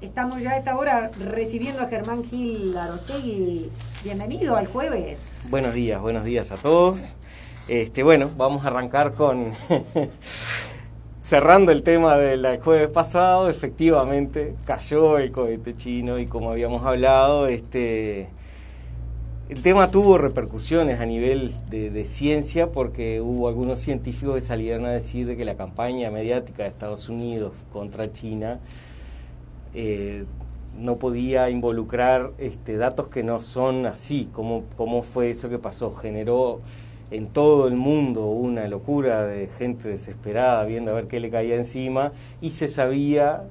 Estamos ya a esta hora recibiendo a Germán Gil Arostegui. Bienvenido al jueves. Buenos días, buenos días a todos. Este, bueno, vamos a arrancar con cerrando el tema del jueves pasado, efectivamente cayó el cohete chino y como habíamos hablado, este el tema tuvo repercusiones a nivel de, ciencia porque hubo algunos científicos que salieron a decir de que la campaña mediática de Estados Unidos contra China eh, no podía involucrar este, datos que no son así. ¿Cómo, ¿Cómo fue eso que pasó? Generó en todo el mundo una locura de gente desesperada viendo a ver qué le caía encima y se sabía,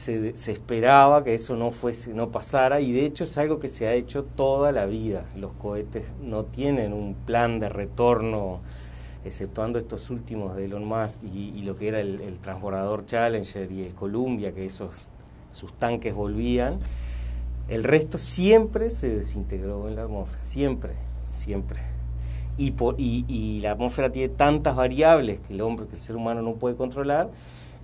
se, se, esperaba que eso no fuese, no pasara y de hecho es algo que se ha hecho toda la vida. Los cohetes no tienen un plan de retorno exceptuando estos últimos de Elon Musk y, lo que era el, el transbordador Challenger y el Columbia, que esos sus tanques volvían, el resto siempre se desintegró en la atmósfera, siempre, siempre. Y, y, la atmósfera tiene tantas variables que el hombre, que el ser humano no puede controlar,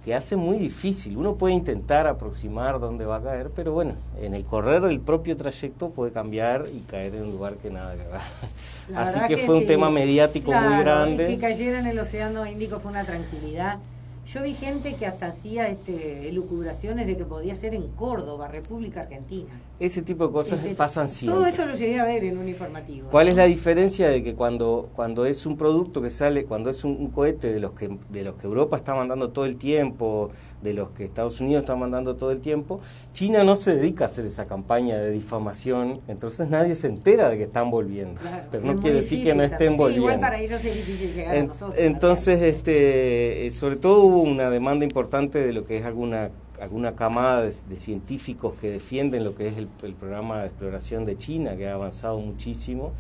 que hace muy difícil. Uno puede intentar aproximar dónde va a caer, pero bueno, en el correr del propio trayecto puede cambiar y caer en un lugar que nada que. Así que, fue un tema mediático muy grande. Y que cayera en el Océano Índico fue una tranquilidad yo vi gente que hasta hacía este, elucubraciones de que podía ser en Córdoba, República Argentina. Ese tipo de cosas este, pasan siempre. Todo eso lo llegué a ver en un informativo. ¿Cuál es la diferencia de que cuando, cuando es un producto que sale, cuando es un, cohete de los, que, de los que Europa está mandando todo el tiempo, de los que Estados Unidos está mandando todo el tiempo, China no se dedica a hacer esa campaña de difamación, entonces nadie se entera de que están volviendo. pero no quiere decir que no estén volviendo. igual para ellos es difícil llegar a nosotros. Entonces, este, sobre todo una demanda importante de lo que es alguna alguna camada de, científicos que defienden lo que es el, programa de exploración de China, que ha avanzado muchísimo,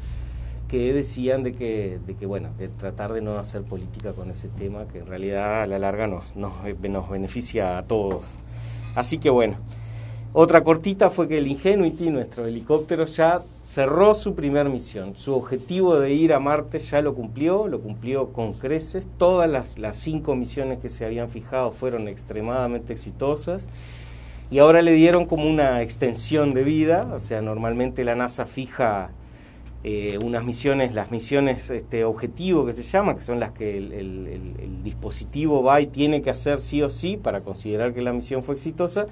que decían de que, de que bueno, de tratar de no hacer política con ese tema, que en realidad a la larga nos, nos beneficia a todos. Así que bueno, otra cortita fue que el Ingenuity, nuestro helicóptero, ya cerró su primer misión. Su objetivo de ir a Marte ya lo cumplió, lo cumplió con creces. Todas las, las cinco misiones que se habían fijado fueron extremadamente exitosas. Y ahora le dieron como una extensión de vida, o sea, normalmente la NASA fija eh, unas misiones, las misiones este, objetivo que se llama, que son las que el, el dispositivo va y tiene que hacer sí o sí para considerar que la misión fue exitosa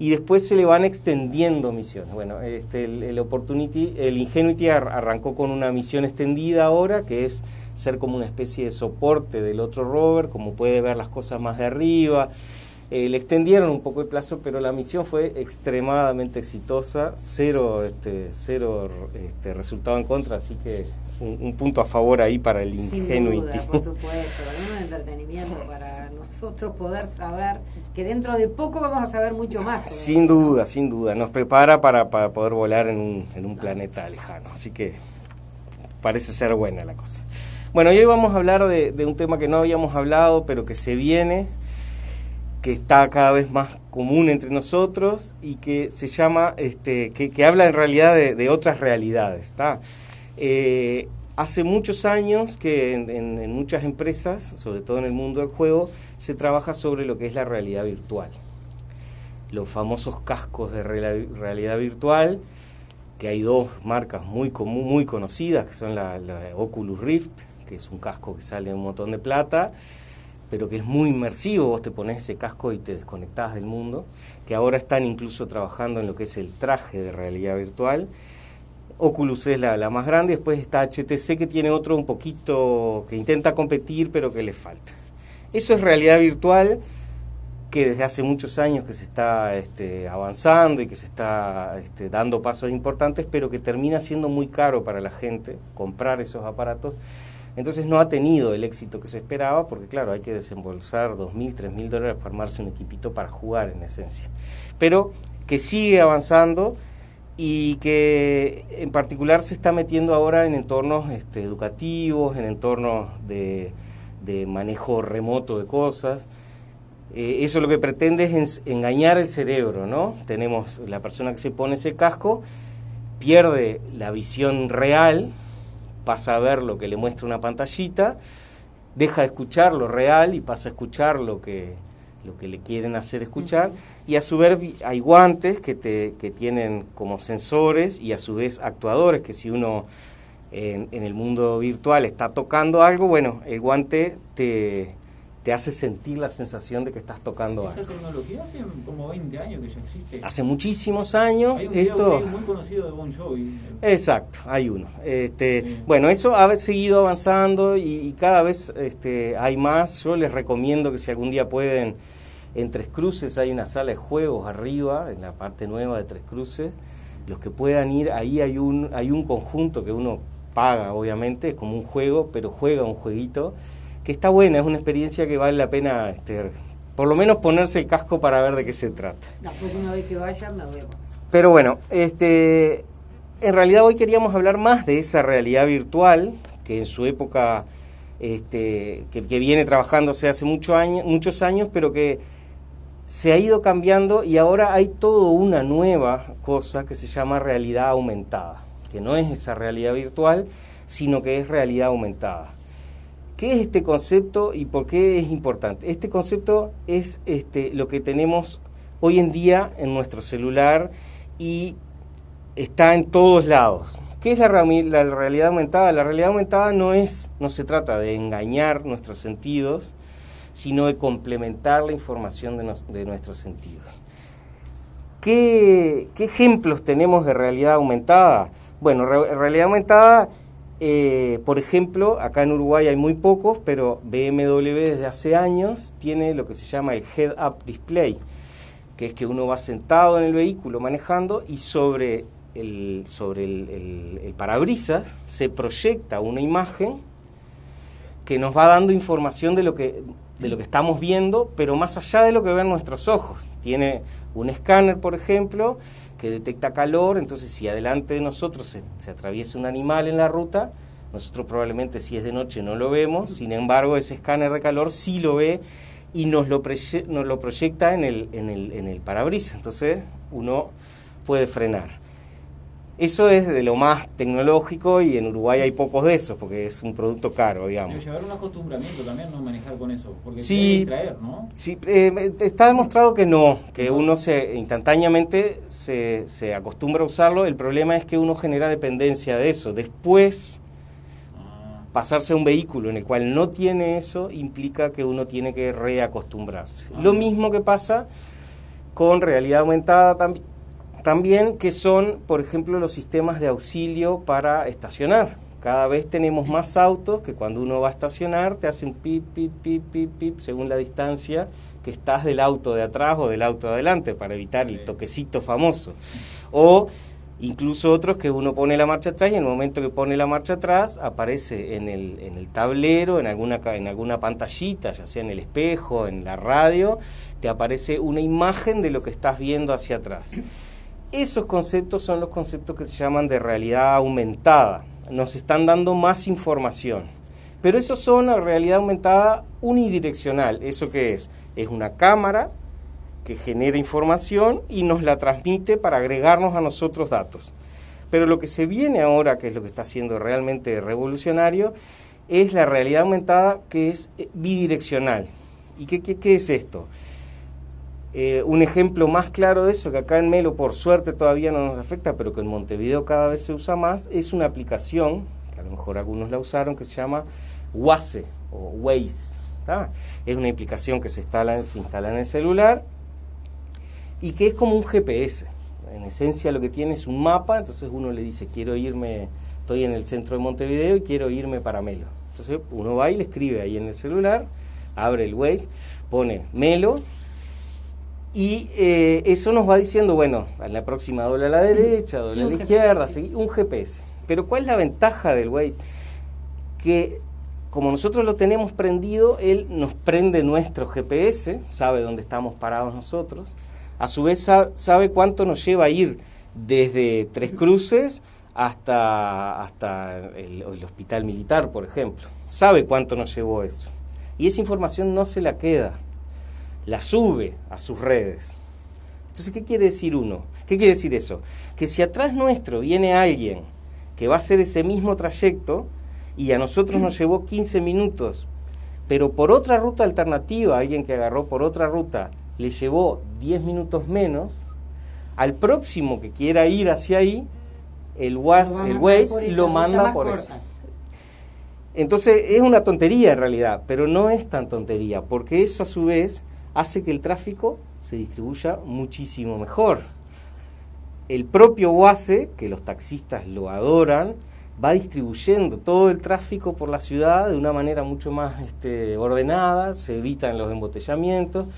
y después se le van extendiendo misiones. Bueno, este, el, Opportunity, el Ingenuity arrancó con una misión extendida ahora, que es ser como una especie de soporte del otro rover, como puede ver las cosas más de arriba. Eh, le extendieron un poco el plazo, pero la misión fue extremadamente exitosa, cero, este, cero este, resultado en contra, así que un, punto a favor ahí para el Ingenuity. Por supuesto, un entretenimiento para nosotros poder saber que dentro de poco vamos a saber mucho más. Sin duda, sin duda. Nos prepara para, para poder volar en un, en un planeta lejano. Así que parece ser buena la cosa. Bueno, hoy vamos a hablar de, un tema que no habíamos hablado, pero que se viene, que está cada vez más común entre nosotros y que se llama, este, que, habla en realidad de, de otras realidades. ¿está? Eh, Hace muchos años que en, muchas empresas, sobre todo en el mundo del juego, se trabaja sobre lo que es la realidad virtual. Los famosos cascos de realidad virtual, que hay dos marcas muy, muy conocidas, que son la, Oculus Rift, que es un casco que sale un montón de plata, pero que es muy inmersivo, vos te pones ese casco y te desconectás del mundo, que ahora están incluso trabajando en lo que es el traje de realidad virtual Oculus es la, más grande, después está HTC que tiene otro un poquito que intenta competir pero que le falta. Eso es realidad virtual que desde hace muchos años que se está este, avanzando y que se está este, dando pasos importantes, pero que termina siendo muy caro para la gente comprar esos aparatos. Entonces no ha tenido el éxito que se esperaba, porque claro, hay que desembolsar 2.000, 3.000 dólares para armarse un equipito para jugar en esencia. Pero que sigue avanzando y que en particular se está metiendo ahora en entornos este, educativos, en entornos de, manejo remoto de cosas. Eh, eso lo que pretende es engañar el cerebro, ¿no? Tenemos la persona que se pone ese casco, pierde la visión real, pasa a ver lo que le muestra una pantallita, deja de escuchar lo real y pasa a escuchar lo que, lo que le quieren hacer escuchar, y a su vez hay guantes que, te, que tienen como sensores y a su vez actuadores, que si uno en, en el mundo virtual está tocando algo, bueno, el guante te, te hace sentir la sensación de que estás tocando Esa algo. tecnología hace como 20 años que ya existe. Hace muchísimos años Hay un esto... video muy conocido de Bon Jovi. Exacto, hay uno. Este, Sí. Bueno, eso ha seguido avanzando y, y cada vez este, hay más. Yo les recomiendo que si algún día pueden, en Tres Cruces hay una sala de juegos arriba, en la parte nueva de Tres Cruces. Los que puedan ir, ahí hay un, hay un conjunto que uno paga, obviamente, es como un juego, pero juega un jueguito que está buena, es una experiencia que vale la pena, este, por lo menos ponerse el casco para ver de qué se trata. La próxima vez que vaya me poner. Pero bueno, este, en realidad hoy queríamos hablar más de esa realidad virtual que en su época, este, que, que viene trabajándose hace mucho año, muchos años, pero que se ha ido cambiando y ahora hay toda una nueva cosa que se llama realidad aumentada, que no es esa realidad virtual, sino que es realidad aumentada. ¿Qué es este concepto y por qué es importante? Este concepto es este, lo que tenemos hoy en día en nuestro celular y está en todos lados. ¿Qué es la, la realidad aumentada? La realidad aumentada no es, no se trata de engañar nuestros sentidos, sino de complementar la información de, nuestros sentidos. ¿Qué, ejemplos tenemos de realidad aumentada? Bueno, re- realidad aumentada, eh, por ejemplo, acá en Uruguay hay muy pocos, pero BMW desde hace años tiene lo que se llama el head-up display, que es que uno va sentado en el vehículo manejando y sobre el, sobre el parabrisas se proyecta una imagen que nos va dando información de lo que de lo que estamos viendo, pero más allá de lo que ven nuestros ojos. Tiene un escáner, por ejemplo, que detecta calor, entonces si adelante de nosotros se, atraviesa un animal en la ruta, nosotros probablemente si es de noche no lo vemos, sin embargo ese escáner de calor sí lo ve y nos lo, nos lo proyecta en el, en, el, en el parabrisas, entonces uno puede frenar. Eso es de lo más tecnológico y en Uruguay hay pocos de esos porque es un producto caro, digamos. Debe llevar un acostumbramiento también, ¿no? Manejar con eso. Porque Sí. te distraer, ¿no? Sí, eh, está demostrado que no, que uno se instantáneamente se, se acostumbra a usarlo. El problema es que uno genera dependencia de eso. Después, Ah, pasarse a un vehículo en el cual no tiene eso implica que uno tiene que reacostumbrarse. Ah. Lo mismo que pasa con realidad aumentada tam- también, que son, por ejemplo, los sistemas de auxilio para estacionar. Cada vez tenemos más autos que cuando uno va a estacionar te hacen pip, pip, pip, pip, pip, según la distancia que estás del auto de atrás o del auto de adelante para evitar el toquecito famoso. O incluso otros que uno pone la marcha atrás y en el momento que pone la marcha atrás aparece en el, en el tablero, en alguna, en alguna pantallita, ya sea en el espejo, en la radio, te aparece una imagen de lo que estás viendo hacia atrás. Esos conceptos son los conceptos que se llaman de realidad aumentada. Nos están dando más información. Pero esos son la realidad aumentada unidireccional. ¿Eso qué es? Es una cámara que genera información y nos la transmite para agregarnos a nosotros datos. Pero lo que se viene ahora, que es lo que está siendo realmente revolucionario, es la realidad aumentada que es eh, bidireccional. ¿Y qué, qué- qué es esto? Eh, un ejemplo más claro de eso, que acá en Melo por suerte todavía no nos afecta, pero que en Montevideo cada vez se usa más, es una aplicación, que a lo mejor algunos la usaron, que se llama Waze o Waze. Es una aplicación que se instala, se instala en el celular y que es como un GPS. En esencia lo que tiene es un mapa, entonces uno le dice, quiero irme, estoy en el centro de Montevideo y quiero irme para Melo. Entonces uno va y le escribe ahí en el celular, abre el Waze, pone Melo y eh, eso nos va diciendo, bueno, a la próxima doble a la derecha, doble Sí, a la izquierda, un GPS. Pero ¿cuál es la ventaja del Waze? Que como nosotros lo tenemos prendido, él nos prende nuestro GPS, sabe dónde estamos parados nosotros, a su vez sa- sabe cuánto nos lleva a ir desde Tres Cruces hasta, hasta el, el hospital militar, por ejemplo. Sabe cuánto nos llevó eso. Y esa información no se la queda, la sube a sus redes. Entonces, ¿qué quiere decir uno? ¿Qué quiere decir eso? Que si atrás nuestro viene alguien que va a hacer ese mismo trayecto y a nosotros nos llevó 15 minutos pero por otra ruta alternativa, alguien que agarró por otra ruta, le llevó 10 minutos menos, al próximo que quiera ir hacia ahí, el, was, el Waze lo manda por eso. Entonces es una tontería en realidad, pero no es tan tontería, porque eso a su vez hace que el tráfico se distribuya muchísimo mejor. El propio WASE, que los taxistas lo adoran, va distribuyendo todo el tráfico por la ciudad de una manera mucho más este, ordenada, se evitan los embotellamientos.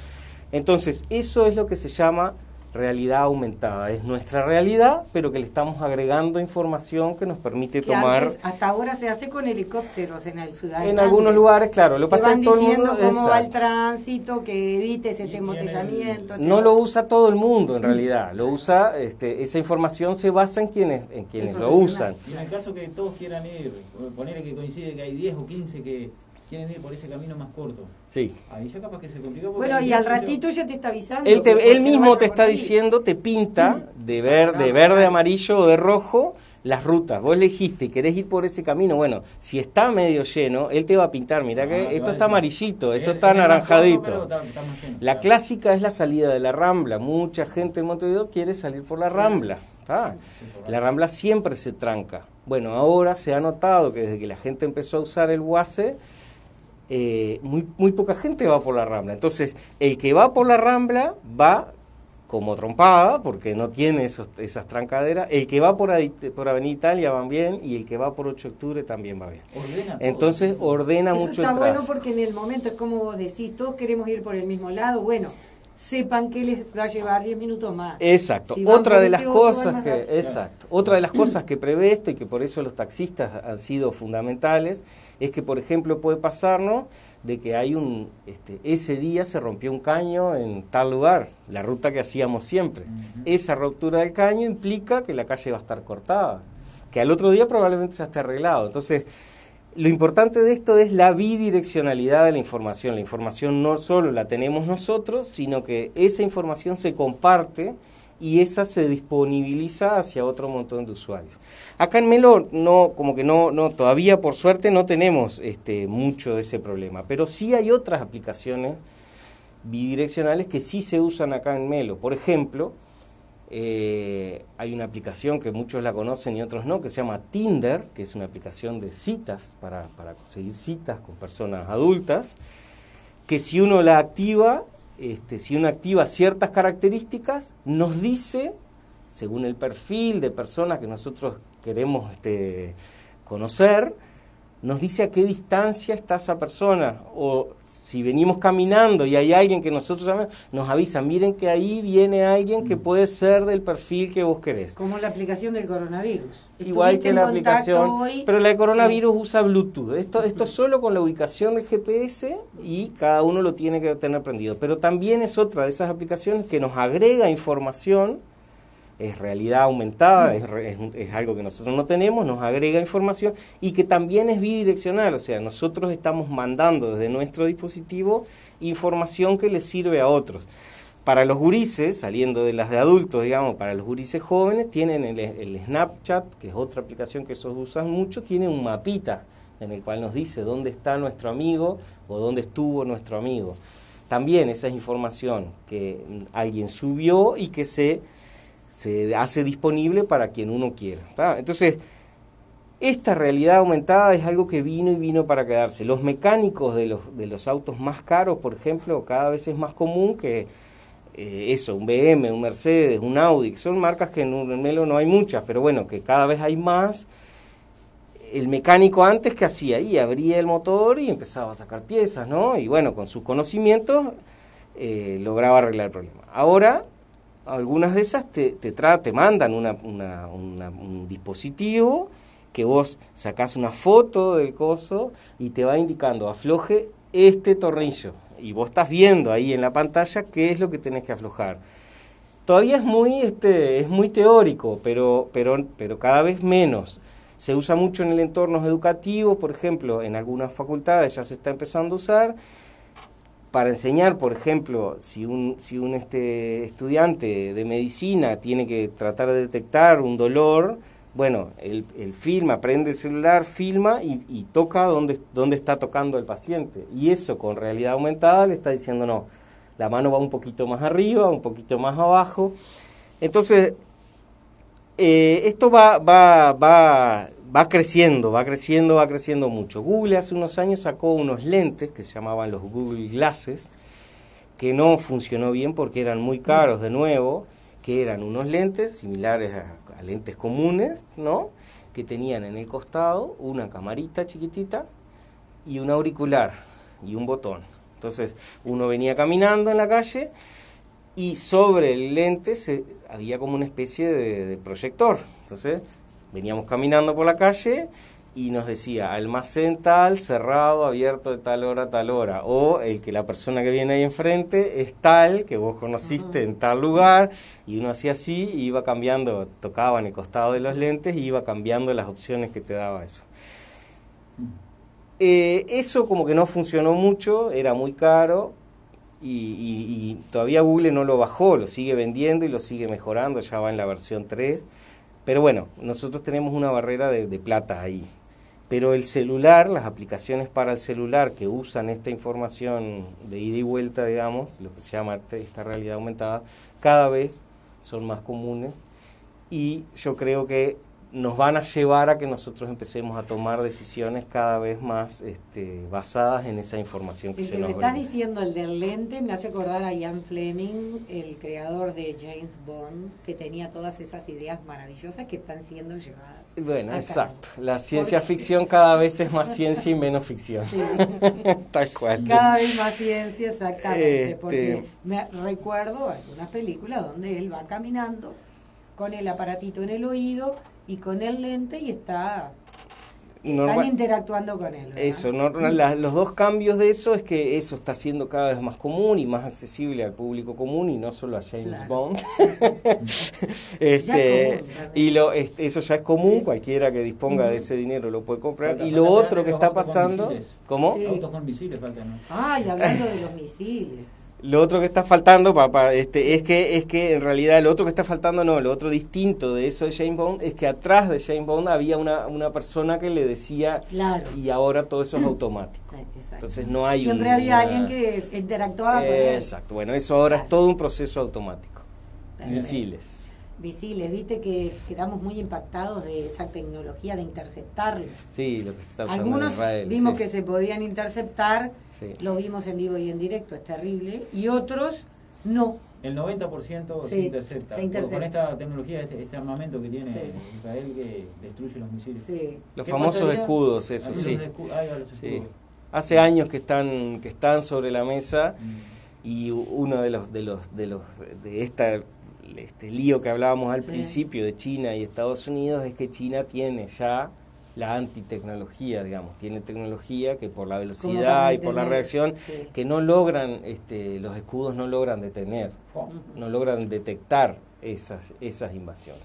Entonces, eso es lo que se llama realidad aumentada. Es nuestra realidad, pero que le estamos agregando información que nos permite Que tomar... antes- hasta ahora se hace con helicópteros en el ciudad. En algunos lugares, claro, lo pasa que todo el mundo... cómo va el exacto. tránsito, que tiene el- embotellamiento. No lo usa todo el mundo en realidad, lo usa, este, esa información se basa en quienes, en quienes lo usan. Y en el caso que todos quieran ir, ponerle que coincide que hay 10 o 15 que quieren ir por ese camino más corto. Sí. Ahí ya capaz que se complica. porque Bueno, y al 10 que ratito ya te está avisando. Él, te- mismo te está diciendo, te pinta de, ver, de verde, amarillo o de rojo las rutas. Vos elegiste y querés ir por ese camino. Bueno, si está medio lleno, él te va a pintar. Mirá Ah, que esto está amarillito, esto Es- está anaranjadito. está- está más lleno, La claro. clásica es la salida de la Rambla. Mucha gente en Montevideo quiere salir por la Rambla. ¿tá? La Rambla siempre se tranca. Bueno, ahora se ha notado que desde que la gente empezó a usar el WASE, eh, muy, muy poca gente va por la Rambla. Entonces, el que va por la Rambla va como trompada, porque no tiene esos, esas trancaderas. El que va por, ahí- por Avenida Italia va bien y el que va por 8 de octubre también va bien. Ordena todo. Entonces, ordena Eso mucho está el bueno porque en el momento es como vos decís, todos queremos ir por el mismo lado. Bueno, sepan que les va a llevar 10 minutos más. Exacto. Si Otra de las 28, van cosas que rápido. exacto. Otra de las cosas que prevé esto y que por eso los taxistas han sido fundamentales es que por ejemplo puede pasarnos de que hay un este, ese día se rompió un caño en tal lugar, la ruta que hacíamos siempre. Esa ruptura del caño implica que la calle va a estar cortada, que al otro día probablemente ya esté arreglado. Entonces, lo importante de esto es la bidireccionalidad de la información. La información no solo la tenemos nosotros, sino que esa información se comparte y esa se disponibiliza hacia otro montón de usuarios. Acá en Melo no, como que no, no, todavía por suerte no tenemos este mucho de ese problema, pero sí hay otras aplicaciones bidireccionales que sí se usan acá en Melo. Por ejemplo, eh, hay una aplicación que muchos la conocen y otros no, que se llama Tinder, que es una aplicación de citas para, para conseguir citas con personas adultas, que si uno la activa, este, si uno activa ciertas características, nos dice, según el perfil de personas que nosotros queremos este, conocer, nos dice a qué distancia está esa persona. O si venimos caminando y hay alguien que nosotros nos avisa, miren que ahí viene alguien que puede ser del perfil que vos querés. Como la aplicación del coronavirus. Igual que la aplicación, hoy, pero la de coronavirus usa Bluetooth. Esto, esto es solo con la ubicación del GPS y cada uno lo tiene que tener prendido. Pero también es otra de esas aplicaciones que nos agrega información, es realidad aumentada, es, re- es, es algo que nosotros no tenemos, nos agrega información y que también es bidireccional, o sea, nosotros estamos mandando desde nuestro dispositivo información que le sirve a otros. Para los gurises, saliendo de las de adultos, digamos, para los gurises jóvenes, tienen el, el Snapchat, que es otra aplicación que esos usan mucho, tiene un mapita en el cual nos dice dónde está nuestro amigo o dónde estuvo nuestro amigo. También esa es información que mm, alguien subió y que se, se hace disponible para quien uno quiera. Entonces, esta realidad aumentada es algo que vino y vino para quedarse. Los mecánicos de los, de los autos más caros, por ejemplo, cada vez es más común que eh, eso, un BM, un Mercedes, un Audi, son marcas que en, en Melo no hay muchas, pero bueno, que cada vez hay más. El mecánico antes que hacía ahí, abría el motor y empezaba a sacar piezas, ¿no? Y bueno, con sus conocimientos eh, lograba arreglar el problema. Ahora, algunas de esas te, te, tra te mandan una, una, un dispositivo que vos sacás una foto del coso y te va indicando, afloje este tornillo. Y vos estás viendo ahí en la pantalla qué es lo que tenés que aflojar. Todavía es muy, este, es muy teórico, pero, pero, pero cada vez menos. Se usa mucho en el entorno educativo, por ejemplo, en algunas facultades ya se está empezando a usar para enseñar, por ejemplo, si un, si un este, estudiante de medicina tiene que tratar de detectar un dolor, Bueno, él, filma, prende el celular, filma y, toca donde, donde está tocando el paciente. Y eso con realidad aumentada le está diciendo, no, la mano va un poquito más arriba, un poquito más abajo. Entonces, eh, esto va, va, va, va creciendo, va creciendo, va creciendo mucho. Google hace unos años sacó unos lentes que se llamaban los Google Glasses, que no funcionó bien porque eran muy caros de nuevo, que eran unos lentes similares a, lentes comunes, ¿no? Que tenían en el costado una camarita chiquitita y un auricular y un botón. Entonces uno venía caminando en la calle y sobre el lente se, había como una especie de, proyector. Entonces veníamos caminando por la calle y nos decía almacén tal, cerrado, abierto de tal hora a tal hora. O el que la persona que viene ahí enfrente es tal, que vos conociste en tal lugar, y uno hacía así y iba cambiando, tocaba en el costado de los lentes y iba cambiando las opciones que te daba eso. Eh, eso como que no funcionó mucho, era muy caro, y, todavía Google no lo bajó, lo sigue vendiendo y lo sigue mejorando, ya va en la versión 3. Pero bueno, nosotros tenemos una barrera de, plata ahí. Pero el celular, las aplicaciones para el celular que usan esta información de ida y vuelta, digamos, lo que se llama esta realidad aumentada, cada vez son más comunes. Y yo creo que nos van a llevar a que nosotros empecemos a tomar decisiones cada vez más este, basadas en esa información que el se que nos me estás diciendo el del lente me hace acordar a Ian Fleming, el creador de James Bond, que tenía todas esas ideas maravillosas que están siendo llevadas. Bueno, exacto. La ciencia ficción cada vez es más ciencia y menos ficción. Tal cual. Cada vez más ciencia, exactamente. Este porque me recuerdo algunas películas donde él va caminando con el aparatito en el oído y con el lente y está están interactuando con él. Eso, los dos cambios de eso es que eso está siendo cada vez más común y más accesible al público común y no solo a James Bond. este, y lo, este, eso ya es común, cualquiera que disponga de ese dinero lo puede comprar. y lo otro que está pasando, ¿cómo? Autos con misiles faltan, Ay, hablando de los misiles. Lo otro que está faltando, papá, este, es que es que en realidad lo otro que está faltando no, lo otro distinto de eso de Shane Bond es que atrás de Shane Bond había una, una persona que le decía claro. y ahora todo eso es automático. Entonces no hay Siempre había alguien que interactuaba con él. Exacto. Bueno, eso ahora es todo un proceso automático. Misiles visibles. Viste que quedamos muy impactados de esa tecnología de interceptarlos. Sí, lo que se está usando Algunos en Israel, vimos que se podían interceptar, lo vimos en vivo y en directo, es terrible, y otros no. El 90% se, intercepta. Con esta tecnología, este, este armamento que tiene Israel que destruye los misiles. Los famosos escudos, eso, sí. Hace años que están, que están sobre la mesa mm. y uno de los, de los, de los, de esta este lío que hablábamos al principio de China y Estados Unidos es que China tiene ya la antitecnología, digamos, tiene tecnología que por la velocidad y por la reacción que no logran, este, los escudos no logran detener, no logran detectar esas, esas invasiones.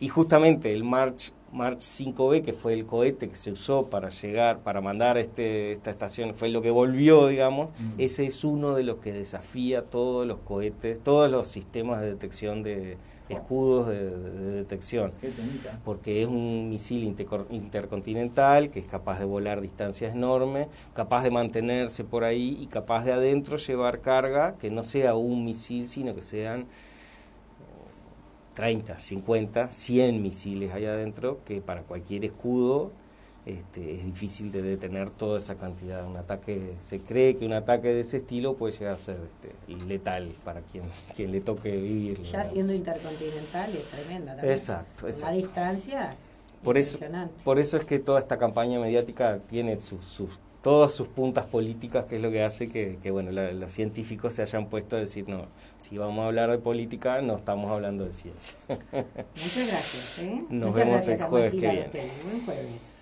Y justamente el March March 5B, que fue el cohete que se usó para llegar, para mandar este, esta estación, fue lo que volvió, digamos, mm. ese es uno de los que desafía todos los cohetes, todos los sistemas de detección de escudos de, detección, porque es un misil intercontinental que es capaz de volar distancias enormes, capaz de mantenerse por ahí y capaz de adentro llevar carga que no sea un misil, sino que sean 30, 50, 100 misiles allá adentro, que para cualquier escudo este, es difícil de detener toda esa cantidad. Un ataque, se cree que un ataque de ese estilo puede llegar a ser este, letal para quien, quien le toque vivir. Ya siendo intercontinental es tremenda Exacto, exacto. La distancia. Por eso, por eso es que toda esta campaña mediática tiene sus, sus todas sus puntas políticas, que es lo que hace que, bueno, los científicos se hayan puesto a decir, no, si vamos a hablar de política, no estamos hablando de ciencia. Muchas gracias. ¿eh? Nos vemos el jueves que viene. Buen jueves.